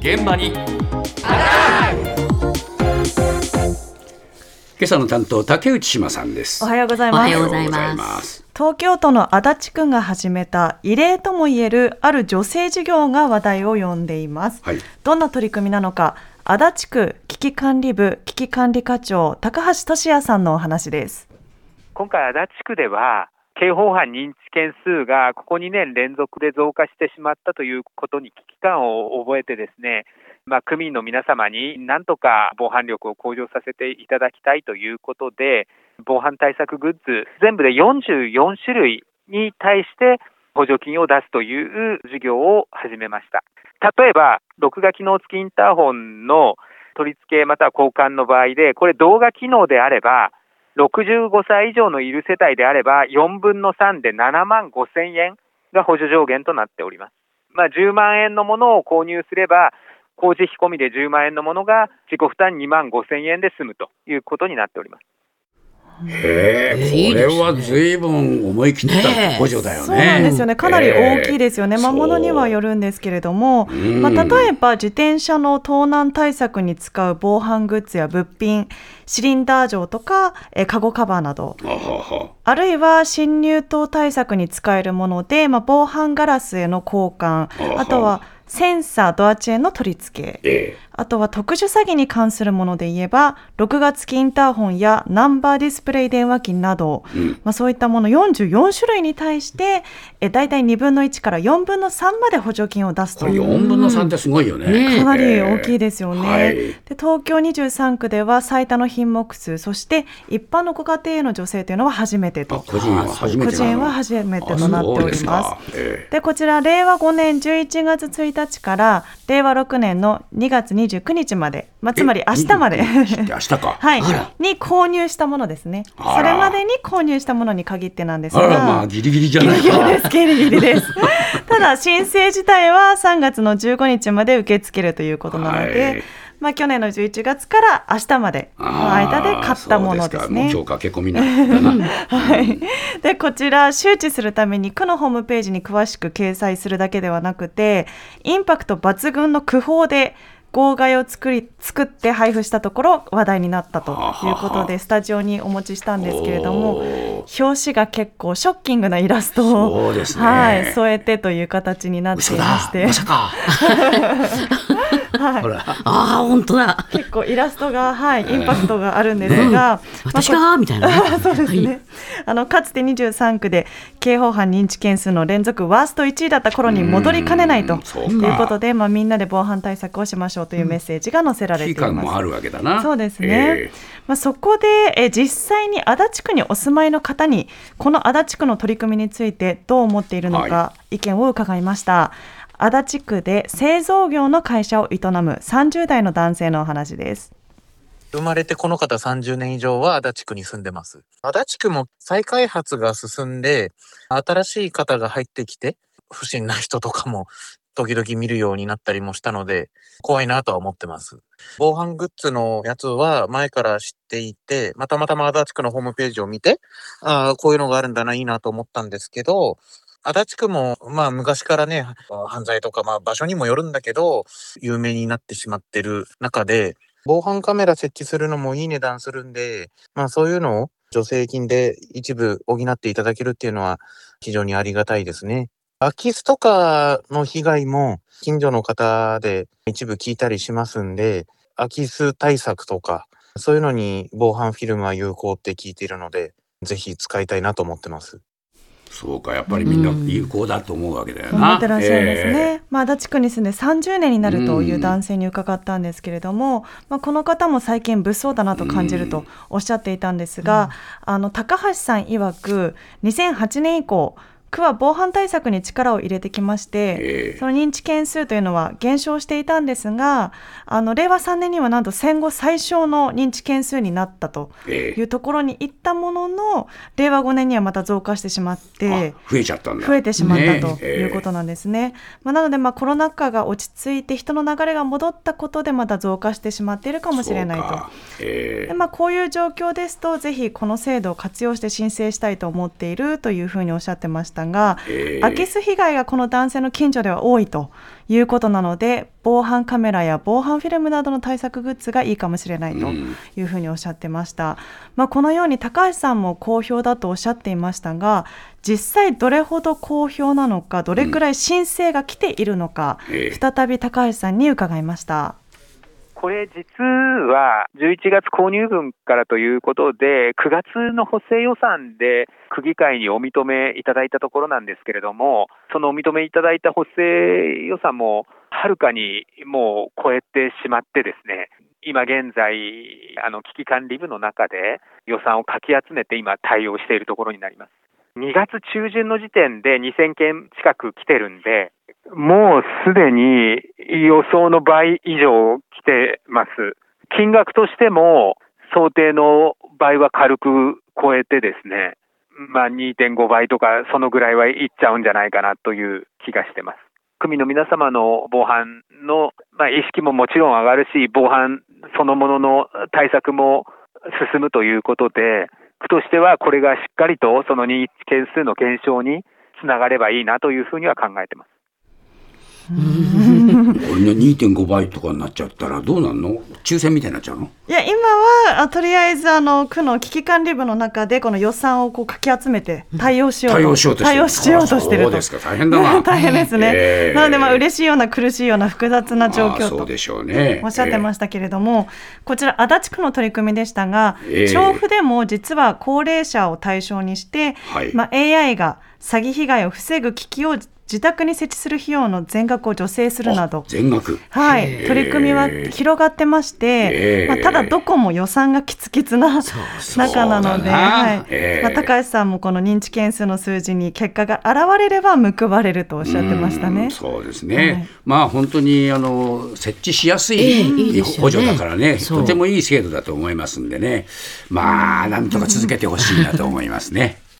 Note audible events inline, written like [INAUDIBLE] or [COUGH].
現場に。今朝の担当竹内島さんです。おはようございおはます。ようございますおはようございます。東京都の足立区が始めた異例ともいえるある女性事業が話題を呼んでいます、はい。どんな取り組みなのか足立区危機管理部危機管理課長高橋俊也さんのお話です。今回、足立区では、刑法犯認知件数がここ2年連続で増加してしまったということに危機感を覚えてですね、まあ、区民の皆様になんとか防犯力を向上させていただきたいということで、防犯対策グッズ、全部で44種類に対して補助金を出すという事業を始めました。例えば、録画機能付きインターホンの取り付けまたは交換の場合で、これ動画機能であれば、65歳以上のいる世帯であれば、4分の3で7万5千円が補助上限となっております。まあ、10万円のものを購入すれば、工事費込みで10万円のものが自己負担2万5千円で済むということになっております。へえこれは随分思い切った補助だよね。そうなんですよね。かなり大きいでですよね。まあ、そうものにはよるんですけれども、うんまあ、例えば自転車の盗難対策に使う防犯グッズや物品、シリンダー錠とか、えーカゴカバーなど、あるいは侵入等対策に使えるもので、まあ、防犯ガラスへの交換、は。あとはセンサー、ドアチェーンの取り付け、えあとは特殊詐欺に関するもので言えば、録画付きインターホンやナンバーディスプレイ電話機など、えうん。まあ、そういったもの44種類に対して、え大体2分の1から4分の3まで補助金を出すことれいう。4分の3ってすごいよね。ねかなり大きいですよね、はい。で東京23区では最多の品目数そして一般のご家庭への助成というのは初めてあと個人は初めてとなっております。でえでこちら令和5年11月1日から令和6年の2月29日まで、まあ、つまりえ明日まで。明日か。[LAUGHS] はい。に購入したものですね。それまでに購入したものに限ってなんですが。まあギリギリじゃないギリギリかです、ギリギリです。[LAUGHS] ただ、申請自体は3月の15日まで受け付けるということなので、はいまあ、去年の11月から明日までの間で買ったものですね。みなんだなはい、でこちら周知するために区のホームページに詳しく掲載するだけではなくてインパクト抜群の区法で号外を作り作って配布したところ話題になったということでスタジオにお持ちしたんですけれども表紙が結構ショッキングなイラストをね。はい、添えてという形になっていまして。まさか [LAUGHS] はいほらああ、本当だ。結構イラストが、はい、インパクトがあるんですが、私がみたいなね。[LAUGHS] そうですね。あのかつて23区で刑法犯認知件数の連続ワースト1位だった頃に戻りかねないというかことで、まあみんなで防犯対策をしましょうというメッセージが載せられています。期間もあるわけだなそうですね。えまあそこでえ実際に足立区にお住まいの方にこの足立区の取り組みについてどう思っているのか、は意見を伺いました。足立区で製造業の会社を営む30代の男性のお話です。生まれてこの方30年以上は足立区に住んでます。足立区も再開発が進んで、新しい方が入ってきて、不審な人とかも時々見るようになったりもしたので、怖いなとは思ってます。防犯グッズのやつは前から知っていて、またまたま足立区のホームページを見て、ああ、こういうのがあるんだな、いいなと思ったんですけど、足立区も、まあ昔からね、犯罪とか、まあ場所にもよるんだけど、有名になってしまってる中で、防犯カメラ設置するのもいい値段するんで、まあそういうのを助成金で一部補っていただけるっていうのは非常にありがたいですね。空き巣とかの被害も近所の方で一部聞いたりしますんで、空き巣対策とか、そういうのに防犯フィルムは有効って聞いているので、ぜひ使いたいなと思ってます。そうかやっぱりみんな有効だと思うわけだよな。思ってらっしゃいますね。えまあ、足立区に住んで30年になるという男性に伺ったんですけれども、まあ、この方も最近物騒だなと感じるとおっしゃっていたんですが、あの高橋さん曰く2008年以降区は防犯対策に力を入れてきまして、ええその認知件数というのは減少していたんですがあの令和3年にはなんと戦後最小の認知件数になったとええいうところに行ったものの令和5年にはまた増加してしまって。あ増えちゃったんだ増えてしまったねということなんですね。まあ、なのでまあコロナ禍が落ち着いて人の流れが戻ったことでまた増加してしまっているかもしれないと。でまあ、こういう状況ですとぜひこの制度を活用して申請したいと思っているというふうにおっしゃってましたしたが、えー。空き巣被害がこの男性の近所では多いということなので防犯カメラや防犯フィルムなどの対策グッズがいいかもしれないというふうにおっしゃってました、まあ、このように高橋さんも好評だとおっしゃっていましたが実際どれほど好評なのかどれくらい申請が来ているのか、ええ再び高橋さんに伺いました。これ実は11月購入分からということで、9月の補正予算で区議会にお認めいただいたところなんですけれども、そのお認めいただいた補正予算もはるかにもう超えてしまってですね、今現在、あの危機管理部の中で予算をかき集めて今対応しているところになります。2月中旬の時点で2000件近く来てるんで、もうすでに予想の倍以上来てます。金額としても想定の倍は軽く超えてですね、まあ2.5倍とかそのぐらいはいっちゃうんじゃないかなという気がしてます。組の皆様の防犯の、まあ、意識ももちろん上がるし、防犯そのものの対策も進むということで、区としてはこれがしっかりとその認知件数の減少につながればいいなというふうには考えてます。これね2.5倍とかになっちゃったらどうなん。の抽選みたいになっちゃうのいや今はとりあえずあの区の危機管理部の中でこの予算をこうかき集めて対応しようと対応しようとしてる対応しようとしてるとそうですか大変だな大変ですね、ええなのでまあ嬉しいような苦しいような複雑な状況とそうでしょうねおっしゃってましたけれども、こちら足立区の取り組みでしたが、ええ調布でも実は高齢者を対象にして、はいまあ、AI が詐欺被害を防ぐ機器を自宅に設置する費用の全額を助成するなど。あ。全額。はい、取り組みは広がってまして、ええまあ、ただどこも予算がキツキツな [LAUGHS] 中なので、はい。ええまあ、高橋さんもこの認知件数の数字に結果が現れれば報われるとおっしゃってましたね。うん。そうですね、はい。まあ本当にあの設置しやすええい補助だからね、とてもいい制度だと思いますんでね。まあなんとか続けてほしいなと思いますね。